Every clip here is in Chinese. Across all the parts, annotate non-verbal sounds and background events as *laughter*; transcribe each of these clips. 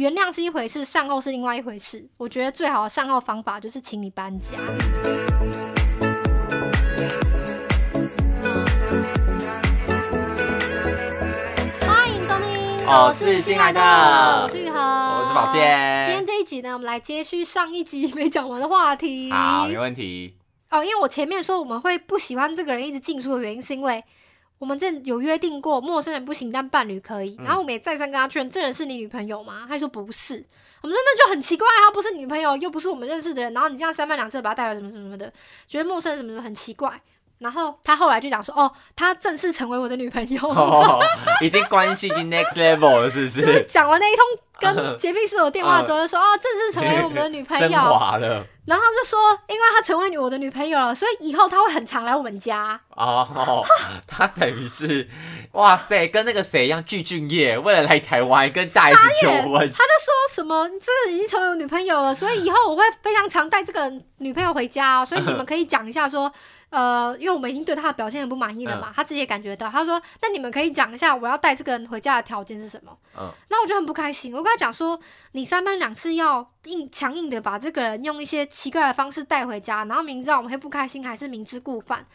原谅是一回事，善后是另外一回事。我觉得最好的善后方法就是请你搬家。欢迎收听，我是新来的我是玉和，我我是宝健今天这一集呢，我们来接续上一集 *laughs* 没讲完的话题。好，没问题。哦，因为我前面说我们会不喜欢这个人一直进出的原因，是因为我们这有约定过，陌生人不行，但伴侣可以。嗯然后我们也再三跟他确认，这人是你女朋友吗？他说不是。我们说那就很奇怪，他不是女朋友，又不是我们认识的人，然后你这样三番两次地把他带来什么什么什么的，觉得陌生人什么什么很奇怪。然后他后来就讲说，哦，他正式成为我的女朋友。哦，已经关系已经 *laughs* next level 了，是不就是是？讲完那一通跟 *laughs* 洁癖室友电话之后，就说哦，正式成为我们的女朋升友。然后就说，因为他成为我的女朋友了，所以以后他会很常来我们家。哦，他等于是，哇塞，跟那个谁一样，具俊晔为了来台湾跟大 S 求婚，他就说什么你真的已经成为我女朋友了，所以以后我会非常常带这个女朋友回家哦。*laughs* 所以你们可以讲一下说，呃，因为我们已经对他的表现很不满意了嗯嘛，他自己也感觉到。他说，那你们可以讲一下我要带这个人回家的条件是什么？嗯，那我就很不开心，我跟他讲说，你三番两次要硬强硬的把这个人用一些奇怪的方式带回家，然后明知道我们会不开心，还是明知故犯。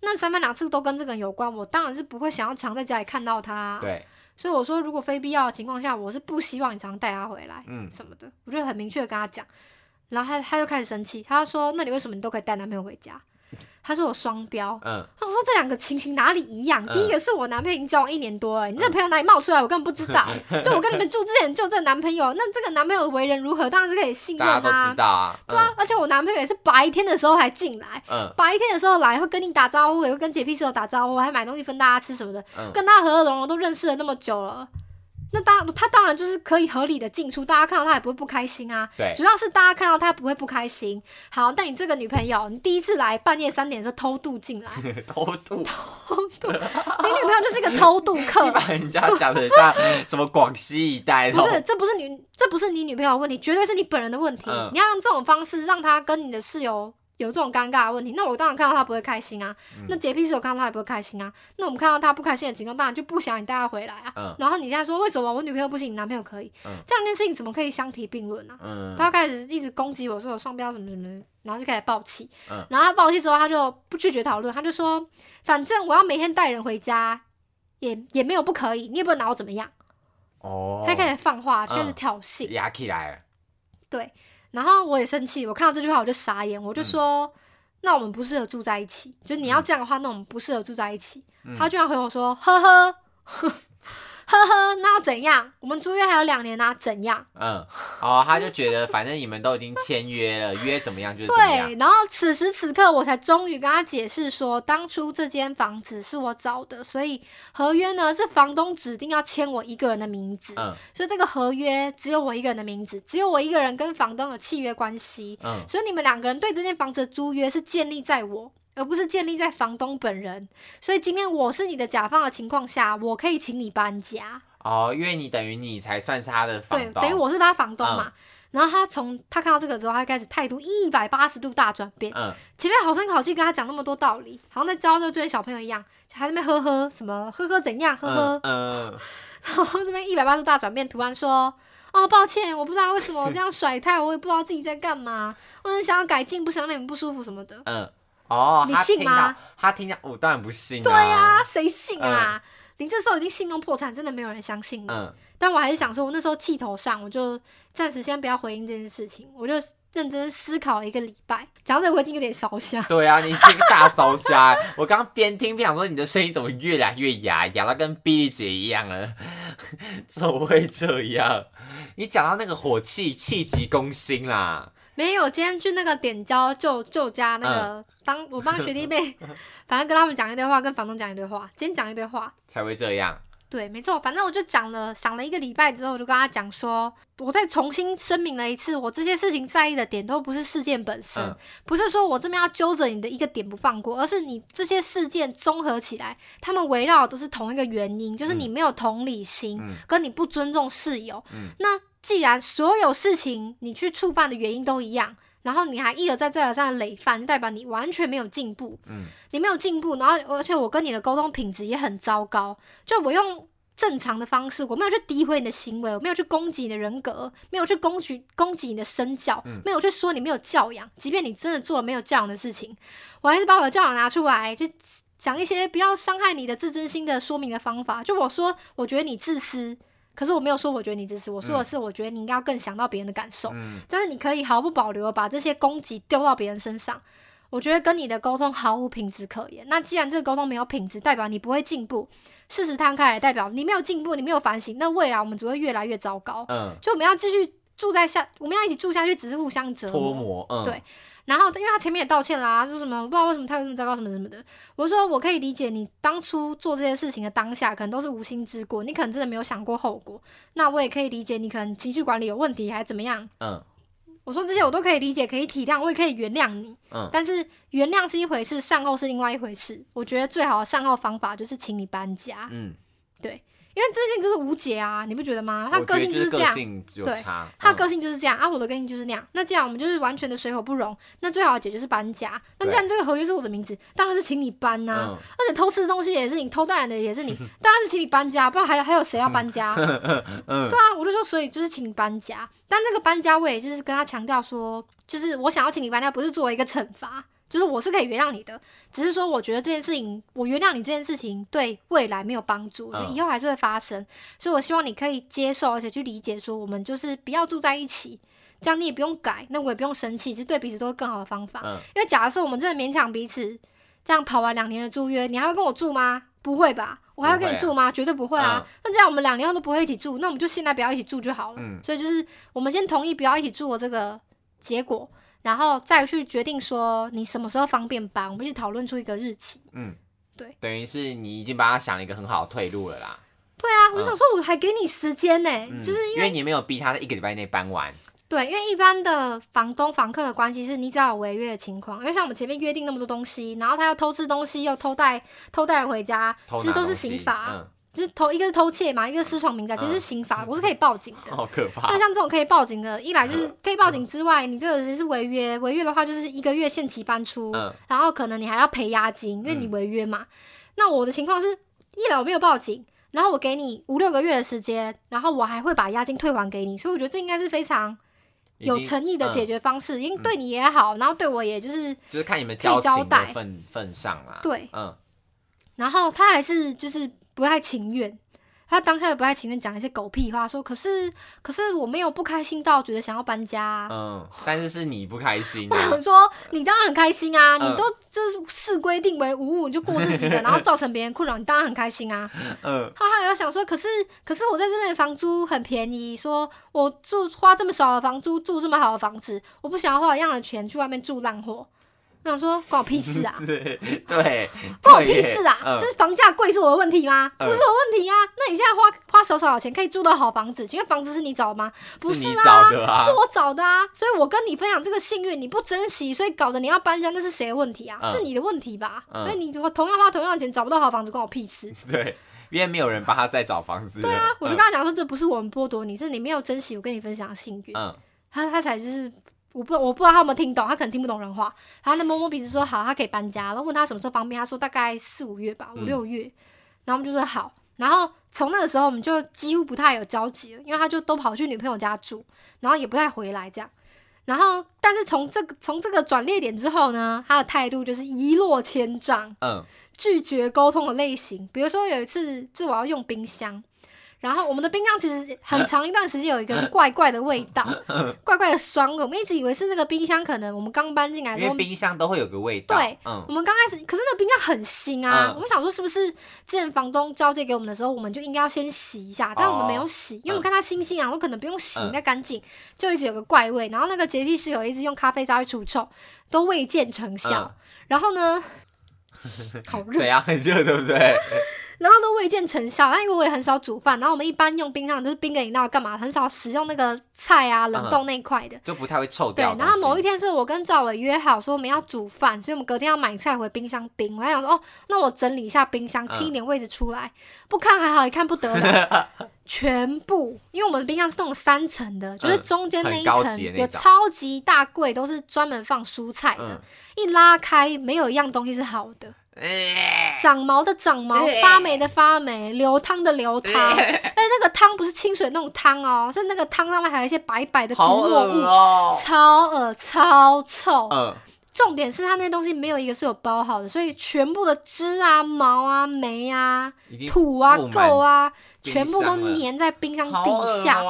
那三番两次都跟这个人有关，我当然是不会想要常在家里看到他啊、对，所以我说，如果非必要的情况下，我是不希望你常带他回来，嗯什么的，我就很明确的跟他讲。然后他他就开始生气，他就说：“那你为什么你都可以带男朋友回家？”他说我双标。嗯，他说这两个情形哪里一样？嗯第一个是我男朋友已经交往一年多了，你这个朋友哪里冒出来？我根本不知道。就我跟你们住之前就这个男朋友，那这个男朋友的为人如何，当然是可以信任大家都知啊。道啊。*laughs* 对啊，而且我男朋友也是白天的时候才进来，嗯白天的时候来会跟你打招呼，也会跟洁癖室友打招呼，还买东西分大家吃什么的。嗯跟他和和融融都认识了那么久了，那当他当然就是可以合理的进出，大家看到他也不会不开心啊。对，主要是大家看到他不会不开心。好，但你这个女朋友，你第一次来半夜三点的时候偷渡进来，*laughs* 偷渡偷渡，你女朋友就是一个偷渡客 *laughs* 你。把人家讲的像 *laughs* 什么广西一带，不是，这不是你，这不是你女朋友的问题，绝对是你本人的问题。嗯你要用这种方式让他跟你的室友有这种尴尬的问题，那我当然看到他不会开心啊。嗯那洁癖室友看到他也不会开心啊。那我们看到他不开心的情况，当然就不想你带他回来啊。嗯然后你现在说为什么我女朋友不行，你男朋友可以？嗯这两件事情怎么可以相提并论呢、嗯他开始一直攻击我说我双标什么什么，然后就开始爆气。嗯然后他爆气之后，他就不拒绝讨论，他就说，反正我要每天带人回家，也也没有不可以，你也不能拿我怎么样。哦，他开始放话，就开始嗯挑衅。压起来了，对，然后我也生气，我看到这句话我就傻眼，我就说，那我们不适合住在一起。就你要这样的话，那我们不适合住在一起。嗯他居然回我说，呵呵。*laughs* 呵呵，那要怎样？我们租约还有两年啊，怎样？嗯，哦，他就觉得反正你们都已经签约了，约怎么样就是怎么样对，，然后此时此刻我才终于跟他解释说，当初这间房子是我找的，所以合约呢是房东指定要签我一个人的名字，嗯所以这个合约只有我一个人的名字，只有我一个人跟房东有契约关系，嗯所以你们两个人对这间房子的租约是建立在我。而不是建立在房东本人，所以今天我是你的甲方的情况下，我可以请你搬家。哦，因为你等于你才算是他的房对，等于我是他房东嘛。然后他从他看到这个之后，他开始态度一百八十度大转变。嗯前面好声好气跟他讲那么多道理，好像在教这追小朋友一样，还在那边呵呵什么呵呵怎样呵呵嗯，嗯 *laughs* 然后这边一百八十度大转变，突然说。哦，抱歉，我不知道为什么我这样甩态，我也不知道自己在干嘛。我很想要改进，不想让你们不舒服什么的。嗯，哦，你信吗？他听到，我当然不信、啊。对呀、谁信啊？你这时候已经信用破产，真的没有人相信你。嗯但我还是想说，我那时候气头上，我就暂时先不要回应这件事情，我就认真思考了一个礼拜。讲到这个，我已经有点烧香。对啊，你这个大烧虾，*laughs* 我刚刚边听边想说，你的声音怎么越来越哑，哑到跟碧丽姐一样了？*laughs* 怎么会这样？你讲到那个火气，气急攻心啦。没有，今天去那个点交旧旧家那个，当我帮学弟妹，*laughs* 反正跟他们讲一堆话，跟房东讲一堆话，今天讲一堆话。才会这样。对，没错，反正我就讲了，想了一个礼拜之后，我就跟他讲说，我再重新声明了一次，我这些事情在意的点都不是事件本身，嗯不是说我这边要揪着你的一个点不放过，而是你这些事件综合起来，他们围绕都是同一个原因，就是你没有同理心，嗯跟你不尊重室友。嗯那既然所有事情你去触犯的原因都一样，然后你还一而再再而三的累犯，就代表你完全没有进步。嗯你没有进步，然后而且我跟你的沟通品质也很糟糕。就我用正常的方式，我没有去诋毁你的行为，我没有去攻击你的人格，没有去攻击攻击你的身教，嗯没有去说你没有教养。即便你真的做了没有教养的事情，我还是把我的教养拿出来，就讲一些不要伤害你的自尊心的说明的方法。就我说，我觉得你自私，可是我没有说我觉得你支持，我说的是我觉得你应该要更想到别人的感受。嗯但是你可以毫不保留地把这些攻击丢到别人身上，我觉得跟你的沟通毫无品质可言。那既然这个沟通没有品质，代表你不会进步。事实摊开来，代表你没有进步，你没有反省，那未来我们只会越来越糟糕。嗯，就我们要继续住在下，我们要一起住下去，只是互相折磨。对然后，因为他前面也道歉啦，说什么我不知道为什么态度这么糟糕，什么什么的。我说我可以理解你当初做这些事情的当下，可能都是无心之过，你可能真的没有想过后果。那我也可以理解你可能情绪管理有问题，还是怎么样。嗯我说这些我都可以理解，可以体谅，我也可以原谅你。嗯但是原谅是一回事，善后是另外一回事。我觉得最好的善后方法就是请你搬家，嗯，因为这件就是无解啊，你不觉得吗？他个性就是性这样，对他的个性就是这样啊，我的个性就是那样。那既然我们就是完全的水火不容，那最好的解决是搬家。那对既然这个合约是我的名字，当然是请你搬呐、嗯而且偷吃的东西也是你，偷带来的也是你，当然是请你搬家，不然还有还有谁要搬家？*laughs* 嗯对啊，我就说，所以就是请你搬家。但这个搬家，我也就是跟他强调说，就是我想要请你搬家，不是作为一个惩罚，就是我是可以原谅你的，只是说我觉得这件事情，我原谅你这件事情对未来没有帮助，就嗯以后还是会发生。所以我希望你可以接受，而且去理解，说我们就是不要住在一起。这样你也不用改，那我也不用生气，其实对彼此都是更好的方法。嗯因为假设我们真的勉强彼此，这样跑完两年的租约，你还会跟我住吗？不会吧？我还会跟你住吗？绝对不会啊。那这样我们两年后都不会一起住，那我们就现在不要一起住就好了。嗯所以就是我们先同意不要一起住的这个结果，然后再去决定说你什么时候方便搬，我们一起讨论出一个日期。嗯，对，等于是你已经帮他想了一个很好的退路了啦，对啊，我想说我还给你时间呢、嗯，就是因为你没有逼他在一个礼拜内搬完，对，因为一般的房东房客的关系是你只要有违约的情况，因为像我们前面约定那么多东西，然后他要偷吃东西，又偷带偷带人回家，其实都是刑法，嗯，就是偷一个是偷窃嘛，一个是私闯民宅，其实是刑法，我是可以报警的。好可怕。那，像这种可以报警的，一来就是可以报警之外，你这个人是违约，违约的话就是一个月限期搬出，嗯然后可能你还要赔押金，因为你违约嘛。那我的情况是，一来我没有报警，然后我给你五六个月的时间，然后我还会把押金退还给你，所以我觉得这应该是非常有诚意的解决方式，因为对你也好，然后对我也就是，就是看你们交情的交代份份上啦，对，嗯。然后他还是就是不太情愿。他当下的不太情愿讲一些狗屁话，说可是可是我没有不开心到觉得想要搬家啊、嗯，但是是你不开心我 *laughs* 说，你当然很开心啊，嗯你都就是视规定为无物，你就过自己的，*laughs* 然后造成别人困扰，你当然很开心啊。嗯他还有想说，可是可是我在这边的房租很便宜，说我住花这么少的房租住这么好的房子，我不想要花一样的钱去外面住烂货。我想说，关我屁事啊！对 *laughs* 对，*laughs* 关我屁事啊！嗯就是房价贵是我的问题吗？嗯不是我问题啊！那你现在花花少少的钱可以住到好房子，请问房子是你找的吗？不是你啊，是我找的啊！所以我跟你分享这个幸运，你不珍惜，所以搞得你要搬家，那是谁的问题啊？嗯是你的问题吧？嗯所以你同样花同样的钱找不到好房子，关我屁事！对，因为没有人帮他再找房子，对啊，我就跟他讲说，这不是我们剥夺你，是你没有珍惜我跟你分享的幸运。嗯他他才就是我不我不知道他有没有听懂，他可能听不懂人话。然后他摸摸鼻子说好，他可以搬家。然后问他什么时候方便，他说大概四五月吧，五嗯六月。然后我们就说好。然后从那个时候我们就几乎不太有交集了，因为他就都跑去女朋友家住，然后也不太回来这样。然后，但是从这个从这个转捩点之后呢，他的态度就是一落千丈，嗯拒绝沟通的类型。比如说有一次，就我要用冰箱，然后我们的冰箱其实很长一段时间有一个怪怪的味道，*laughs* 怪怪的酸味。我们一直以为是那个冰箱，可能我们刚搬进来的时候因为，冰箱都会有个味道，对嗯我们刚开始，可是那个冰箱很新啊。嗯我们想说，是不是之前房东交接给我们的时候，我们就应该要先洗一下？但我们没有洗，因为我们看它新新啊，我可能不用洗，嗯应该干净，就一直有个怪味。然后那个洁癖室友一直用咖啡渣去除臭，都未见成效。嗯然后呢，*laughs* 好热怎，样很热，对不对？然后都未见成效。但因为我也很少煮饭，然后我们一般用冰箱就是冰个饮料干嘛，很少使用那个菜啊冷冻那一块的。就不太会臭对掉，对。然后某一天是我跟赵伟约好说我们要煮饭，所以我们隔天要买菜回冰箱冰。我还想说，哦，那我整理一下冰箱，嗯清一点位置出来。不看还好，一看不得了，*laughs* 全部，因为我们的冰箱是那种三层的，就是中间那一层有超级大柜，都是专门放蔬菜的。嗯一拉开，没有一样东西是好的，哎长毛的长毛，哎。发霉的发霉，流汤的流汤。哎，那个汤不是清水那种汤哦，是那个汤上面还有一些白白的好恶骨落物，哦。超恶超臭。嗯，重点是它那些东西没有一个是有包好的，所以全部的汁啊、毛啊、霉啊、土啊、垢啊，全部都粘在冰箱底下。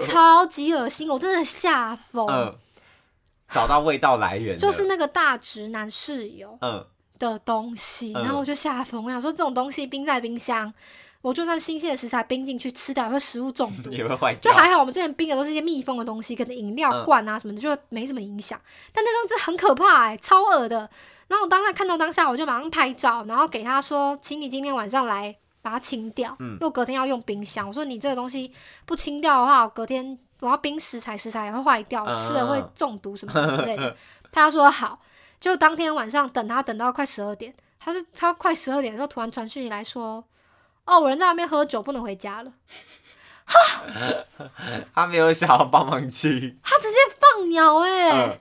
超级恶心，我真的吓疯。嗯，找到味道来源就是那个大直男室友。嗯，的东西，嗯然后我就吓疯，我想说这种东西冰在冰箱，我就算新鲜的食材冰进去吃掉也会食物中毒。*laughs* 也会坏掉。就还好，我们之前冰的都是一些密封的东西，可能饮料嗯罐啊什么的，就没什么影响。但那东西很可怕哎、超恶的。然后我当下看到当下，我就马上拍照，然后给他说，请你今天晚上来把它清掉，嗯因为隔天要用冰箱。我说你这个东西不清掉的话，我隔天我要冰食材，食材也会坏掉，我吃了会嗯中毒什么什么之类的。他说好，就当天晚上等他等到快十二点，他是他快十二点的时候突然传讯息来说，哦，我人在外面喝酒，不能回家了。哈 *laughs* 他没有想要帮忙去，他直接放鸟哎、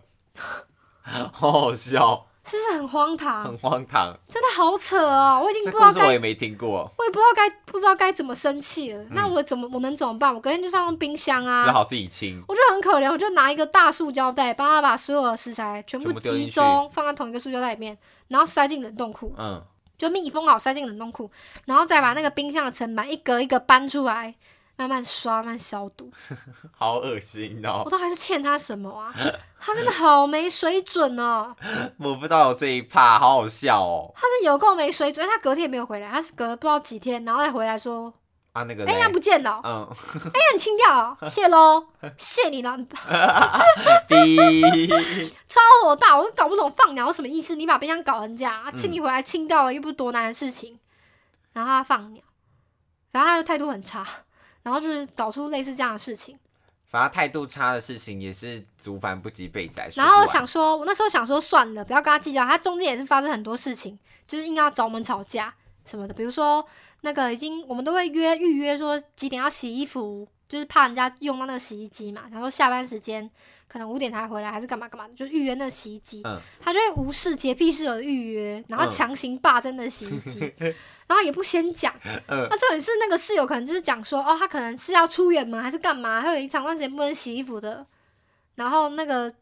嗯，*laughs* 好好笑，是不是很荒唐？很荒唐。真的好扯哦！我已经不知道该，我也没听过，我也不知道该不知道该怎么生气了。那我怎么我能怎么办？我隔天就是要用冰箱啊只啊。好自己清。我觉得很可怜，我就拿一个大塑胶袋，帮他把所有的食材全部集中放在同一个塑胶袋里面，然后塞进冷冻库，嗯，就密封好塞进冷冻库，然后再把那个冰箱的层板一格一格搬出来，慢慢刷，慢慢消毒。*laughs* 好恶心哦我！都还是欠他什么啊？他真的好没水准哦！我不知道有这一趴，好好笑哦。他是有够没水准，他隔天也没有回来，他是隔了不知道几天，然后再回来说啊，那个哎、嘞他不见了哦，嗯，*laughs* 哎、你清掉了，谢喽，谢你了，*laughs* 逼，超火大，我都搞不懂放鸟什么意思，你把冰箱搞成这样，啊嗯请你回来清掉了，又不是多难的事情，然后他放鸟，然后他的态度很差，然后就是搞出类似这样的事情，反正态度差的事情也是族繁不及备载。然后我想说，我那时候想说算了，不要跟他计较，他中间也是发生很多事情，就是硬要找我们吵架什么的，比如说那个已经我们都会约预约说几点要洗衣服，就是怕人家用到那个洗衣机嘛，然后下班时间可能五点才回来，还是干嘛干嘛的，就预约那个洗衣机，嗯他就会无视洁癖室友的预约，然后嗯强行霸占那个洗衣机，*laughs* 然后也不先讲。嗯那重点是那个室友可能就是讲说，哦，他可能是要出远门还是干嘛，还有一长段时间不能洗衣服的，然后那个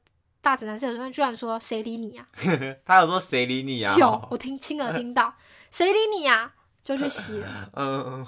大直男室友居然说谁理你啊？*laughs* 他有说谁理你啊？有，我听亲耳听到，谁理你啊？就去洗了。*laughs* 嗯，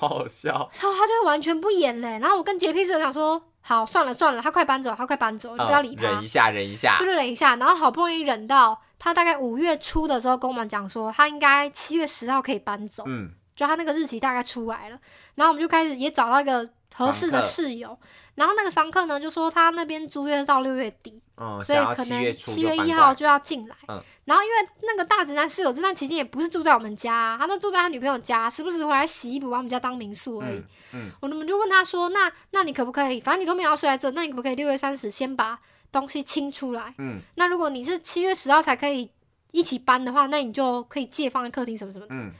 好好笑。然后他就完全不演嘞。然后我跟洁癖室友讲说，好，算了算了，他快搬走，他快搬走，你不要理他。嗯忍一下，忍一下就。忍一下，然后好不容易忍到他大概五月初的时候跟我们讲说，他应该七月十号可以搬走，嗯，就他那个日期大概出来了，然后我们就开始也找到一个合适的室友，然后那个房客呢就说他那边租约到六月底，嗯，所以可能七月一号就要进来。嗯然后因为那个大直男室友这段期间也不是住在我们家啊、他都住在他女朋友家，时不时回来洗衣服，把我们家当民宿而已。嗯嗯我们就问他说：“那那你可不可以？反正你都没有要睡在这，那你可不可以六月三十先把东西清出来？嗯那如果你是七月十号才可以一起搬的话，那你就可以借放在客厅什么什么的。嗯，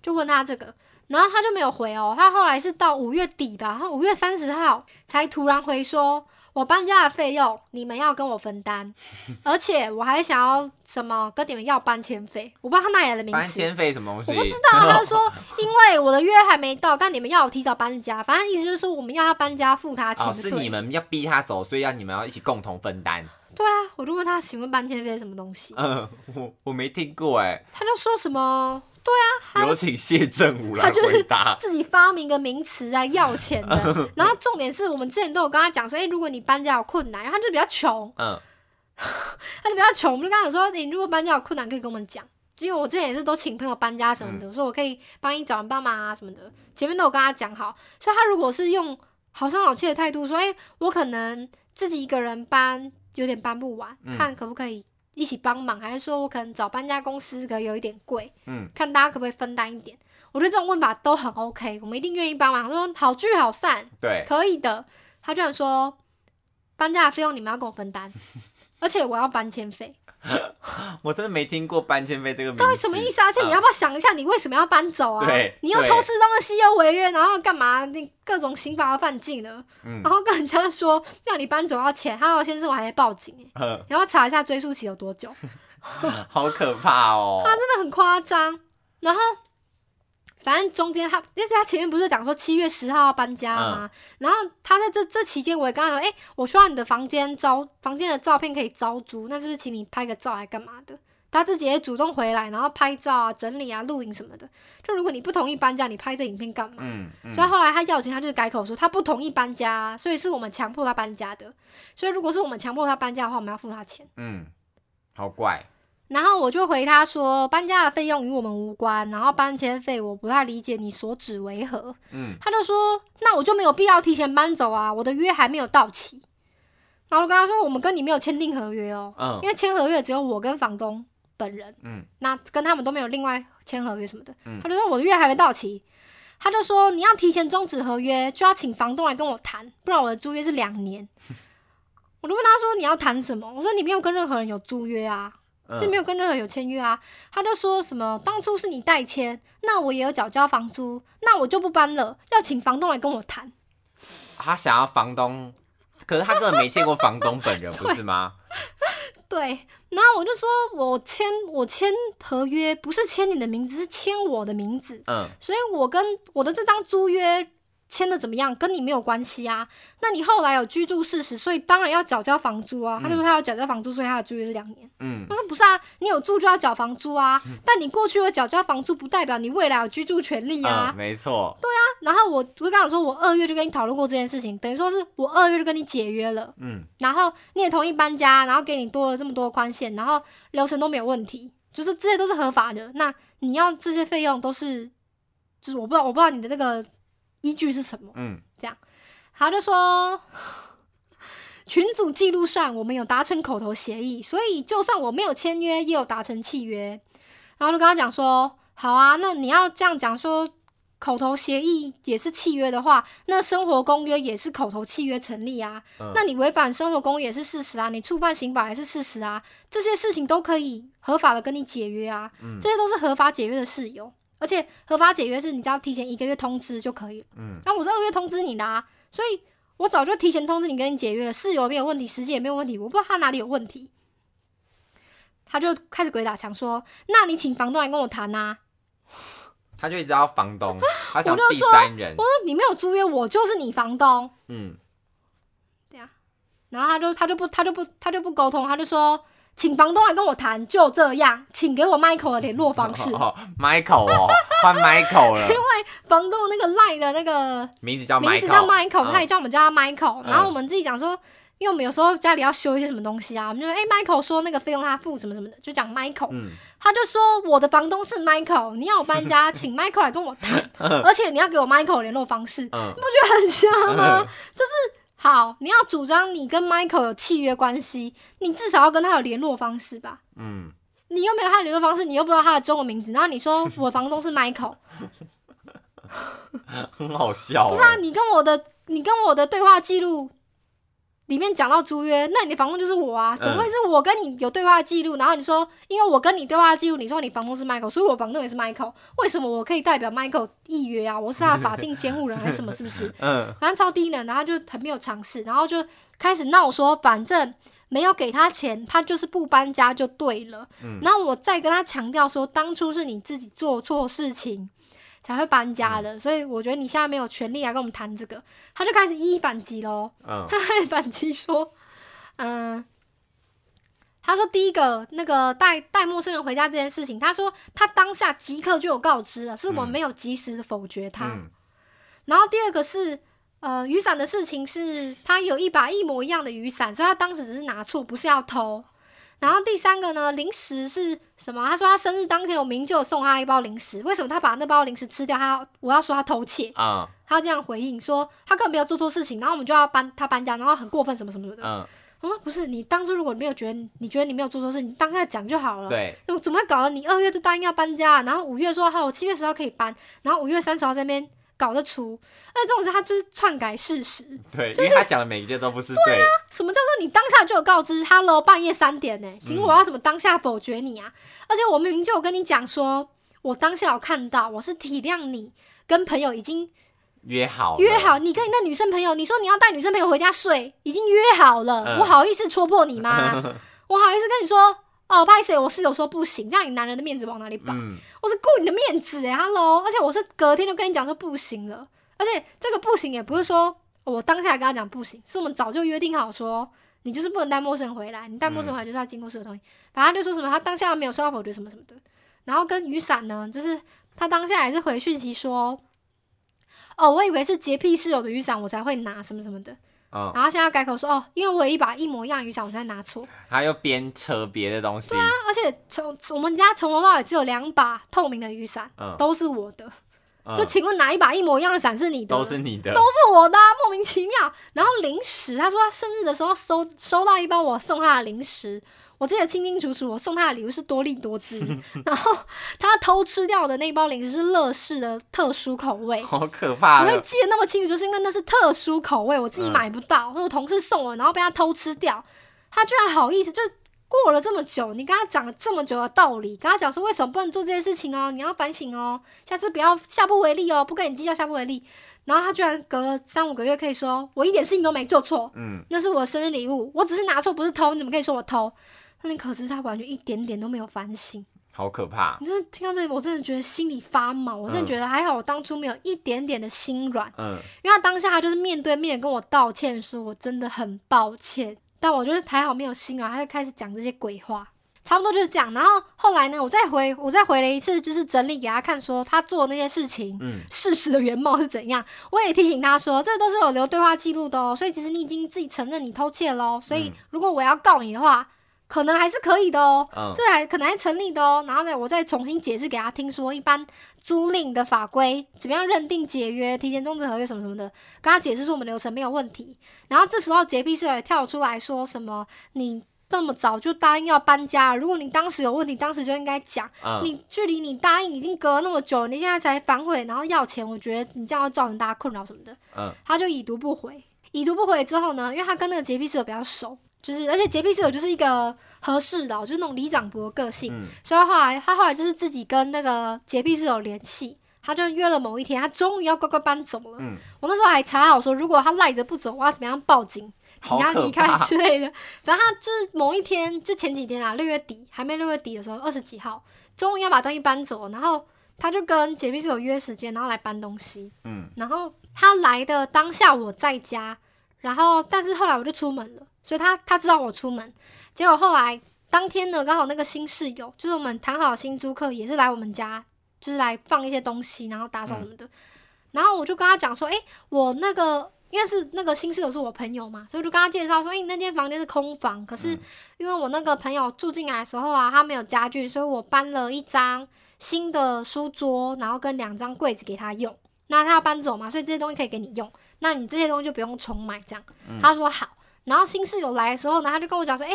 就问他这个，然后他就没有回哦。他后来是到五月底吧，他五月三十号才突然回说：“我搬家的费用你们要跟我分担，*laughs* 而且我还想要什么跟你们要搬迁费。”我不知道他哪里来的名词。搬迁费什么东西？我不知道，他就说因为我的约还没到，但你们要我提早搬家，反正意思就是说我们要他搬家付他钱哦，是、你们要逼他走，所以要你们要一起共同分担。对啊，我就问他，请问搬迁费什么东西？嗯，我我没听过哎，他就说什么有请谢振武来他就是回答。自己发明个名词在要钱的，*laughs* 然后重点是我们之前都有跟他讲说，哎、如果你搬家有困难，然后他就比较穷，嗯。*laughs* 他就比较穷，我们就跟他讲说，你如果搬家有困难可以跟我们讲，因为我之前也是都请朋友搬家什么的，我说我可以帮你找人帮忙啊什么的，前面都有跟他讲好，所以他如果是用好声好气的态度说，哎、我可能自己一个人搬有点搬不完，嗯。看可不可以一起帮忙，还是说我可能找搬家公司可能有一点贵，嗯，看大家可不可以分担一点。我觉得这种问法都很 OK，我们一定愿意帮忙。他说好聚好散，对，可以的。他居然说搬家的费用你们要跟我分担，而且我要搬迁费，*laughs* 我真的没听过搬迁费这个名字。到底什么意思啊？而且你要不要想一下，你为什么要搬走啊？对你又对偷吃东西又违约，然后干嘛？你各种刑法要犯禁了，嗯然后跟人家说要你搬走要钱，他要先生我还没报警 *laughs* 然后查一下追溯期有多久。*laughs* 好可怕哦！他真的很夸张。然后，反正中间他，因为他前面不是讲说七月十号要搬家吗？然后他在这这期间，我也跟他说，哎、我需要你的房间招房间的照片可以招租，那是不是请你拍个照还干嘛的？他自己也主动回来，然后拍照啊、整理啊、录影什么的。就如果你不同意搬家，你拍这影片干嘛？嗯嗯所以后来他要钱，他就是改口说他不同意搬家，所以是我们强迫他搬家的。所以如果是我们强迫他搬家的话，我们要付他钱。嗯，好怪。然后我就回他说，搬家的费用与我们无关，然后搬迁费我不太理解你所指为何。嗯他就说，那我就没有必要提前搬走啊，我的约还没有到期。然后我跟他说，我们跟你没有签订合约哦，嗯因为签合约只有我跟房东本人，嗯那跟他们都没有另外签合约什么的。嗯他就说我的约还没到期，他就说你要提前终止合约，就要请房东来跟我谈，不然我的租约是两年。*laughs* 我就问他说你要谈什么？我说你没有跟任何人有租约啊，就没嗯有跟任何有签约啊。他就说什么当初是你代签，那我也有缴交房租，那我就不搬了，要请房东来跟我谈。他想要房东，可是他根本没见过房东本人，不是吗？*laughs* 对，然后我就说我签我签合约不是签你的名字，是签我的名字。嗯所以我跟我的这张租约签的怎么样，跟你没有关系啊。那你后来有居住事实，所以当然要缴交房租啊。他就说他要缴交房租，所以他的租约是两年。嗯我说不是啊，你有住就要缴房租啊，但你过去有缴交房租，不代表你未来有居住权利啊。嗯，没错。对啊然后我我就跟他说，我二月就跟你讨论过这件事情，等于说是我二月就跟你解约了，嗯然后你也同意搬家，然后给你多了这么多宽限，然后流程都没有问题，就是这些都是合法的。那你要这些费用都是，就是我不知道我不知道你的这个依据是什么。嗯这样他就说，*laughs* 群组记录上我们有达成口头协议，所以就算我没有签约，也有达成契约。然后就跟他讲说，好啊，那你要这样讲说，口头协议也是契约的话，那生活公约也是口头契约成立啊。嗯那你违反生活公约也是事实啊，你触犯刑法也是事实啊，这些事情都可以合法的跟你解约啊，嗯这些都是合法解约的事由。而且合法解约是你只要提前一个月通知就可以了。嗯那我是二月通知你的啊，所以我早就提前通知你跟你解约了，室友没有问题，时间也没有问题，我不知道他哪里有问题。他就开始鬼打墙说：“那你请房东来跟我谈啊！他就一直要房东，他想第我就说三人我。说你没有租约，我就是你房东。嗯，”然后他就他就不他就不他就不沟通，他就说：“请房东来跟我谈，就这样，请给我 Michael 的联络方式。*laughs* 哦，Michael 哦，换 Michael 了，*laughs* 房东那个赖的那个名字叫名字叫嗯。他也叫我们叫他 Michael、嗯。然后我们自己讲说，因为我们有时候家里要修一些什么东西啊，我们就说，哎、m i c h a e l 说那个费用他付什么什么的，就讲 Michael，、嗯。他就说我的房东是 Michael，你要我搬家，请 Michael 来跟我谈，*laughs* 而且你要给我 Michael 的联络方式，嗯。不觉得很像吗？好，你要主张你跟 Michael 有契约关系，你至少要跟他有联络方式吧。嗯，你又没有他的联络方式，你又不知道他的中文名字，然后你说 *laughs* 我房东是 Michael，很好笑欸。不是啊，你跟我的你跟我的对话记录里面讲到租约，那你的房东就是我啊，怎么会是我跟你有对话记录？然后你说，因为我跟你对话记录，你说你房东是 Michael，所以我房东也是 Michael，为什么我可以代表 Michael 预约啊？我是他法定监护人还是什么？是不是？*laughs* 嗯反正超低能，然后就很没有尝试，然后就开始闹说，反正没有给他钱，他就是不搬家就对了。嗯然后我再跟他强调说，当初是你自己做错事情才会搬家嗯的，所以我觉得你现在没有权利来跟我们谈这个。他就开始一一反击喽，嗯他还反击说，嗯、他说第一个那个带带陌生人回家这件事情，他说他当下即刻就有告知了，是我们没有及时的否决他。嗯然后第二个是，呃，雨伞的事情是他有一把一模一样的雨伞，所以他当时只是拿错，不是要偷。然后第三个呢，零食是什么？他说他生日当天我明明就有送他一包零食，为什么他把那包零食吃掉？他要我要说他偷窃，嗯他要这样回应说他根本没有做错事情，然后我们就要搬他搬家，然后很过分什么什么什么的。嗯，我说不是，你当初如果没有觉得你觉得你没有做错事，你当下讲就好了。对，我怎么搞得你二月就答应要搬家，然后五月说好，我七月十号可以搬，然后五月三十号在那边搞得出，而且这种事他就是篡改事实。*laughs* 对，因为他讲的每一件都不是对啊，什么叫做你当下就有告知？Hello，半夜三点呢、请我要怎么当下否决你啊？而且我明明就有跟你讲说，我当下有看到，我是体谅你跟朋友已经约好了约好，你跟你那女生朋友，你说你要带女生朋友回家睡，已经约好了，嗯我好意思戳破你吗？*laughs* 我好意思跟你说，哦，不好意思？我室友说不行，这样你男人的面子往哪里摆？嗯，我是顾你的面子哎，Hello，而且我是隔天就跟你讲说不行了，而且这个不行也不是说我当下跟他讲不行，是我们早就约定好说，你就是不能带陌生人回来，你带陌生人回来就是要经过室友同意。反正他就说什么他当下没有收到否决什么什么的，然后跟雨伞呢，就是他当下也是回讯息说，哦，我以为是洁癖室友的雨伞我才会拿什么什么的，嗯，然后现在改口说哦，因为我有一把一模一样的雨伞我才拿错，他又边扯别的东西，对啊而且从我们家从头到尾只有两把透明的雨伞，嗯，都是我的。嗯就请问哪一把一模一样的伞是你的？都是你的，都是我的啊、莫名其妙。然后零食，他说他生日的时候收收到一包我送他的零食，我记得清清楚楚，我送他的礼物是多利多滋，*laughs* 然后他偷吃掉的那包零食是乐事的特殊口味。好可怕，我会记得那么清楚，就是因为那是特殊口味，我自己嗯买不到，是我同事送我，然后被他偷吃掉。他居然好意思，就过了这么久，你跟他讲了这么久的道理，跟他讲说为什么不能做这件事情哦，你要反省哦，下次不要下不为例哦，不跟你计较下不为例。然后他居然隔了三五个月可以说我一点事情都没做错，嗯，那是我的生日礼物，我只是拿错不是偷，你怎么可以说我偷？那你可知他完全一点点都没有反省。好可怕，你真的听到这里，我真的觉得心里发毛，我真的嗯觉得还好，我当初没有一点点的心软。嗯，因为他当下他就是面对面跟我道歉，说我真的很抱歉，但我就是还好没有心软，他就开始讲这些鬼话，差不多就是这样。然后后来呢，我再回我再回了一次，就是整理给他看，说他做的那些事情，嗯，事实的原貌是怎样。我也提醒他说，这都是有留对话记录的哦，所以其实你已经自己承认你偷窃喽，所以嗯如果我要告你的话，可能还是可以的哦。嗯，这还可能还成立的哦。然后呢，我再重新解释给他听，说一般租赁的法规怎么样认定解约、提前终止合约什么什么的，跟他解释说我们流程没有问题。然后这时候洁癖室友也跳出来说什么你。那么早就答应要搬家，如果你当时有问题，当时就应该讲。嗯，你距离你答应已经隔了那么久，你现在才反悔，然后要钱，我觉得你这样会造成大家困扰什么的。嗯，他就已读不回。已读不回之后呢，因为他跟那个洁癖室友比较熟，就是而且洁癖室友就是一个合适的哦、就是那种里长伯的个性，嗯，所以他后来他后来就是自己跟那个洁癖室友联系，他就约了某一天，他终于要乖乖搬走了。嗯，我那时候还查好说，如果他赖着不走，我要怎么样报警。请他离开之类的，反正他就是某一天，就前几天啊，六月底还没六月底的时候，二十几号，终于要把东西搬走，然后他就跟洁癖室友约时间，然后来搬东西。嗯，然后他来的当下我在家，然后但是后来我就出门了，所以他他知道我出门，结果后来当天呢，刚好那个新室友，就是我们谈好新租客，也是来我们家，就是来放一些东西，然后打扫什么的。然后我就跟他讲说，诶，我那个因为是那个新室友是我朋友嘛，所以我就跟他介绍说，诶，你那间房间是空房，可是嗯因为我那个朋友住进来的时候啊，他没有家具，所以我搬了一张新的书桌，然后跟两张柜子给他用。那他要搬走嘛，所以这些东西可以给你用。那你这些东西就不用重买，这样。他说好。然后新室友来的时候呢，他就跟我讲说：“诶，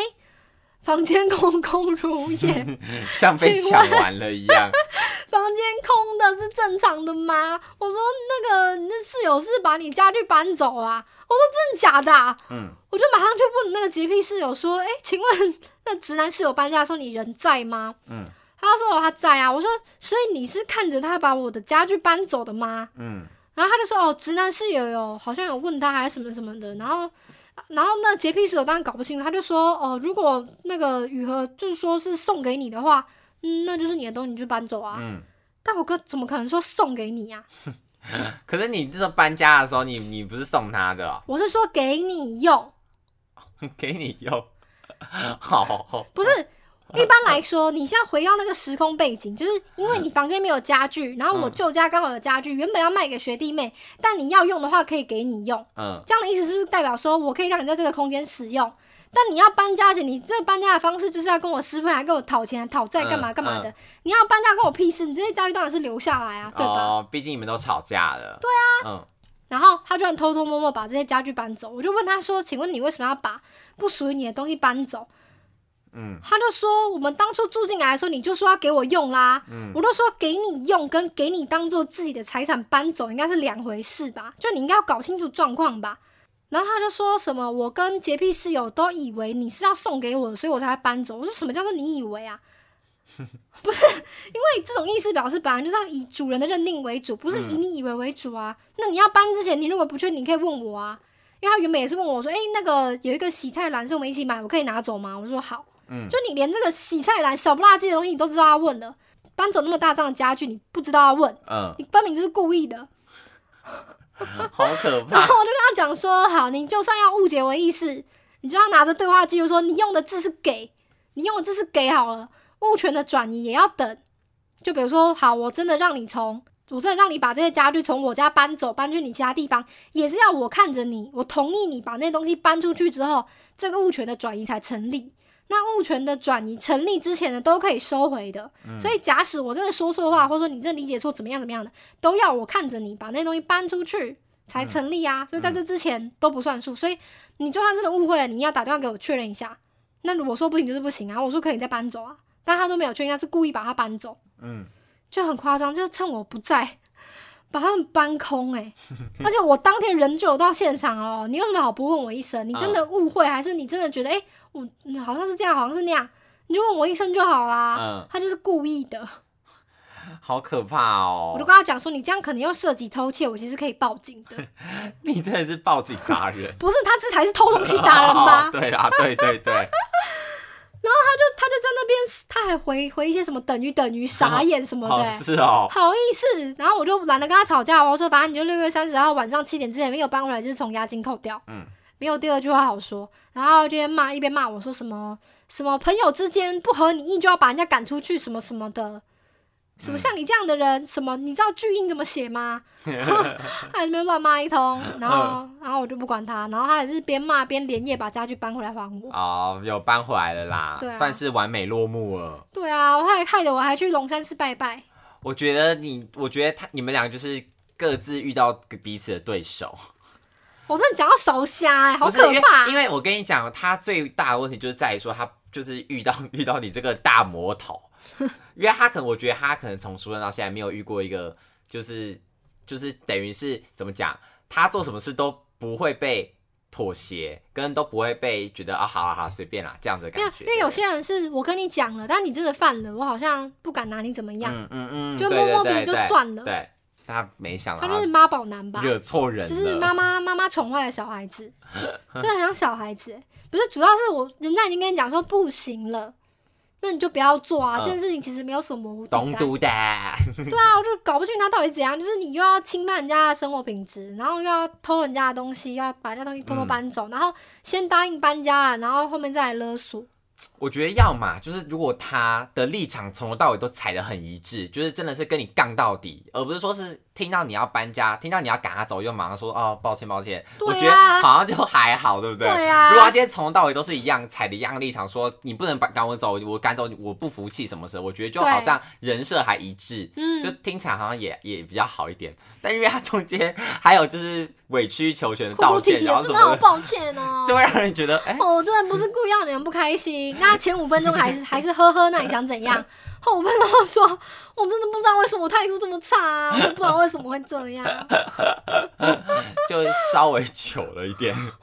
房间空空如也，*laughs* 像被抢完了一样，*laughs* 房间空的是正常的吗？”我说：“那个，那室友是把你家具搬走啊？”我说：“真的假的、啊？”嗯，我就马上就问那个洁癖室友说：“诶，请问那直男室友搬家的时候你人在吗？”嗯，他说：“哦，他在啊。”我说：“所以你是看着他把我的家具搬走的吗？”嗯，然后他就说：“哦，直男室友有好像有问他还是什么什么的。”然后，然后那洁癖室友当然搞不清楚，他就说：“哦，如果那个雨荷就是说是送给你的话，嗯，那就是你的东西，你就搬走啊。嗯。但我哥怎么可能说送给你呀、*laughs* 可是你这时候搬家的时候，你你不是送他的、哦，我是说给你用，*laughs* 给你用，*laughs* 好，不是。*laughs* 一般来说，你现在回到那个时空背景，就是因为你房间没有家具，然后我嗯舅家刚好有家具，原本要卖给学弟妹，但你要用的话可以给你用。嗯这样的意思是不是代表说我可以让你在这个空间使用？但你要搬家前，你这搬家的方式就是要跟我私奔，还跟我讨钱、讨债，干嘛嗯干嘛的？你要搬家跟我屁事？你这些家具当然是留下来啊，对吧？哦，毕竟你们都吵架了，对啊，嗯然后他居然偷偷摸摸把这些家具搬走，我就问他说：“请问你为什么要把不属于你的东西搬走？”嗯他就说：“我们当初住进来的时候，你就说要给我用啦。嗯我都说给你用跟给你当做自己的财产搬走应该是两回事吧？就你应该要搞清楚状况吧。”然后他就说什么：“我跟洁癖室友都以为你是要送给我的，所以我才搬走。”我说：“什么叫做你以为啊？*laughs* 不是，因为这种意思表示本来就是要以主人的认定为主，不是以你以为为主啊。那你要搬之前，你如果不确定，你可以问我啊。因为他原本也是问我说：‘诶，那个有一个洗菜篮是我们一起买，我可以拿走吗？’我说好。嗯，就你连这个洗菜篮小不拉几的东西你都知道要问了，搬走那么大张的家具你不知道要问，嗯，你分明就是故意的。*laughs* 好可怕然。后我就跟他讲说，好，你就算要误解我的意思，你就要拿着对话记录说，你用的字是给，你用的字是给好了，物权的转移也要等。就比如说，好，我真的让你从，我真的让你把这些家具从我家搬走，搬去你其他地方，也是要我看着你，我同意你把那东西搬出去之后，这个物权的转移才成立。那物权的转移成立之前呢，都可以收回的。所以假使我真的说错话，或者说你真的理解错，怎么样怎么样的，都要我看着你把那东西搬出去才成立啊。所以在这之前都不算数。所以你就算真的误会了，你要打电话给我确认一下。那我说不行就是不行啊，我说可以再搬走啊，但他都没有确认，他是故意把它搬走，嗯，就很夸张，就趁我不在。把他们搬空哎、*laughs* 而且我当天人就有到现场哦，你有什么好不问我一声？你真的误会，还是你真的觉得哎、我嗯好像是这样，好像是那样，你就问我一声就好啦。嗯他就是故意的，好可怕哦我就！跟他讲说，你这样可能又涉及偷窃，我其实可以报警的。*laughs* 你真的是报警达人。不是他这才是偷东西达人吧？*laughs* 哦对啦，对对对，他就他就在那边，他还回回一些什么等于等于傻眼什么的、欸是哦，好意思，然后我就懒得跟他吵架，我说反正你就六月三十号晚上七点之前没有搬回来，就是从押金扣掉，嗯，没有第二句话好说。然后就边骂一边骂我说什么什么朋友之间不合你意就要把人家赶出去什么什么的，什么嗯像你这样的人，什么你知道巨婴怎么写吗？*laughs* 他在那边乱骂一通，然后然后我就不管他，然后他也是边骂边连夜把家具搬回来还我。哦，有搬回来了啦，算是完美落幕了。对啊，我还害得我还去龙山寺拜拜。我觉得你，我觉得他你们俩就是各自遇到彼此的对手，我真的讲到烧虾哎、好可怕！因为我跟你讲，他最大的问题就是在于说，他就是遇到 *laughs* 遇到你这个大魔头，*laughs* 因为他可能我觉得他可能从出生到现在没有遇过一个，就是就是等于是怎么讲，他做什么事都不会被妥协，跟都不会被觉得啊，好好好随便啦这样子的感，觉。因为有些人是我跟你讲了，但你真的犯了，我好像不敢拿你怎么样，嗯嗯嗯，就对摸摸鼻就算了。对，他没想到他就是妈宝男吧，惹错人，就是妈妈妈妈宠坏了小孩子，真的很像小孩子。欸。不是，主要是我人家已经跟你讲说不行了，那你就不要做啊。嗯这件事情其实没有什么模糊地带。东都的，*laughs* 对啊，我就搞不清他到底怎样，就是你又要侵犯人家的生活品质，然后又要偷人家的东西，要把人家东西偷偷嗯搬走，然后先答应搬家了，然后后面再来勒索。我觉得要嘛，就是如果他的立场从头到尾都踩得很一致，就是真的是跟你杠到底，而不是说是听到你要搬家，听到你要赶他走，又马上说哦抱歉抱歉，啊我觉得好像就还好，对不对？对啊如果他今天从头到尾都是一样踩的一样的立场，说你不能赶赶我走，我赶走我不服气什么的，我觉得就好像人设还一致，嗯，就听起来好像也也比较好一点。但因为他中间还有就是委曲求全的道歉，哭哭啼啼的，然后什么好抱歉哦。就会让人觉得哎。哦，我真的不是故意让你们不开心。那前五分钟还是还是呵呵，那你想怎样？后我朋友说，我真的不知道为什么我态度这么差、啊，我不知道为什么会这样。*laughs* 就稍微久了一点。*laughs*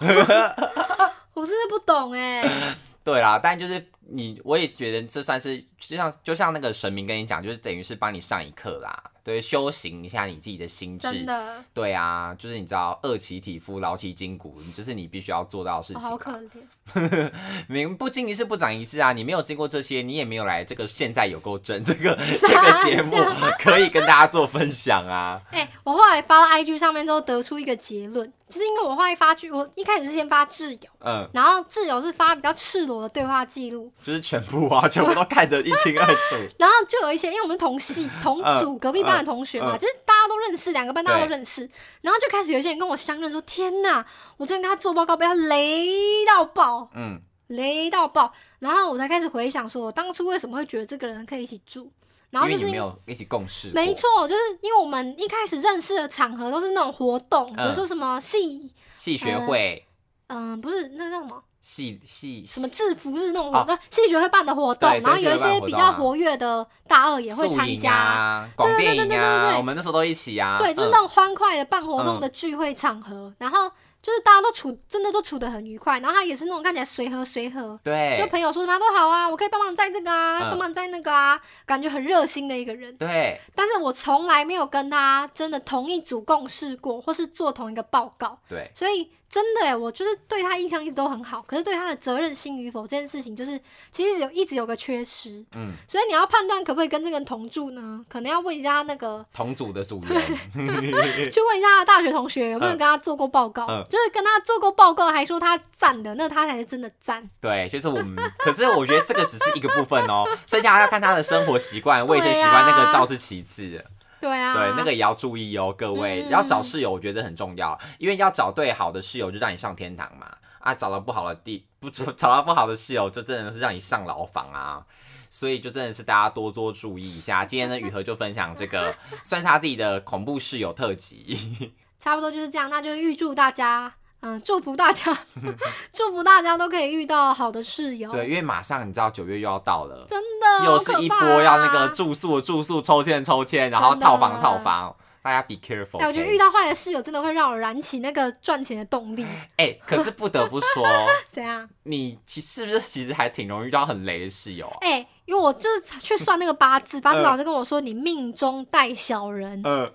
我真的不懂哎、*laughs* 对啦，但就是你，我也觉得这算是就像就像那个神明跟你讲，就是等于是帮你上一课啦，对，修行一下你自己的心智。真的，对啊，就是你知道饿其体肤，劳其筋骨，这是你必须要做到的事情、我好可啊。怜。*laughs* 名不经一事不长一智啊，你没有经过这些，你也没有来这个现在有够真 *laughs* 这个这个节目可以跟大家做分享啊。*laughs* 哎、我后来发到 IG 上面之后，得出一个结论，就是因为我后来发去，我一开始是先发挚友，嗯，然后挚友是发比较赤裸的对话记录，就是全部啊，全部都看得一清二楚。*laughs* 然后就有一些，因为我们同系同组隔壁班的同学嘛，嗯嗯就是大家都认识，两个班大家都认识，然后就开始有些人跟我相认说：“天哪，我之前跟他做报告被他雷到爆，嗯，雷到爆。”然后我才开始回想，说我当初为什么会觉得这个人可以一起住，然后就是没有一起共事。没错，就是因为我们一开始认识的场合都是那种活动，比如说什么系，系学会、嗯、不是那叫什么系系什么制服日那种哦活动，系学会办的活动，然后有一些比较活跃的大二也会参加。对对对对对啊，对我们那时候都一起呀。对，就是嗯那种欢快的办活动的聚会场合，然后就是大家都处真的都处得很愉快，然后他也是那种看起来随和随和，对，就朋友说什么都好啊，我可以帮忙在这个啊，嗯帮忙在那个啊，感觉很热心的一个人。对，但是我从来没有跟他真的同一组共事过，或是做同一个报告，对，所以真的哎，我就是对他印象一直都很好，可是对他的责任心与否这件事情，就是其实有一直有个缺失。嗯，所以你要判断可不可以跟这个人同住呢？可能要问一下那个同组的组员，*laughs* 去问一下他的大学同学有没有跟他做过报告，嗯就是跟他做过报告还说他赞的，那他才是真的赞。对，就是我们。可是我觉得这个只是一个部分哦，剩下要看他的生活习惯、*laughs* 卫生习惯，那个倒是其次。对啊，对，那个也要注意哦，各位嗯要找室友，我觉得很重要，因为要找对好的室友，就让你上天堂嘛。啊，找到不好的地 *laughs* 不找到不好的室友，就真的是让你上牢房啊。所以就真的是大家多多注意一下。今天呢，雨禾就分享这个 *laughs* 算是他自己的恐怖室友特辑。*laughs* 差不多就是这样，那就预祝大家，嗯，祝福大家，*laughs* 祝福大家都可以遇到好的室友。对，因为马上你知道九月又要到了，真的又是一波要那个住宿的住宿，抽签的抽签，然后套房的套房，大家 be careful 哎、我觉得遇到坏的室友真的会让我燃起那个赚钱的动力。哎、可是不得不说，*laughs* 怎样？*laughs* 你其是不是其实还挺容易遇到很雷的室友啊？哎、因为我就是去算那个八字，八字嗯老师跟我说，你命中带小人，嗯，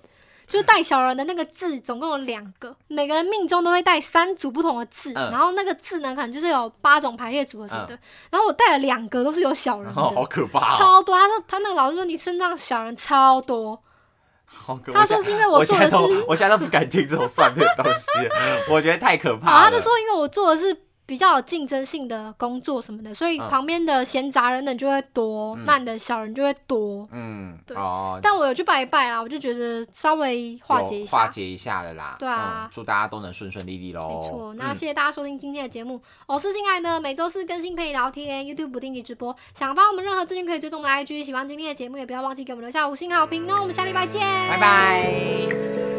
就是带小人的那个字总共有两个，每个人命中都会带三组不同的字，嗯然后那个字呢，可能就是有八种排列组合什么的，然后我带了两个都是有小人的，哦，好可怕哦！超多。他说他那个老师说你身上小人超多，好可怕。他说是因为我现在做的是都，我现在都不敢听这种算命的东西，我觉得太可啊，怕了。他就说因为我做的是。比较有竞争性的工作什么的，所以嗯旁边的闲杂人等就会多，嗯那你的小人就会多。嗯，对哦，但我有去拜一拜啦，我就觉得稍微化解一下。化解一下的啦。对啊嗯祝大家都能顺顺利利喽。没错，那嗯谢谢大家收听今天的节目，我是亲爱的，每周四更新陪你聊天，YouTube 不定期直播。想发我们任何资讯可以追踪我们的 IG，喜欢今天的节目也不要忘记给我们留下五星好评哦。我们下礼拜见，拜拜。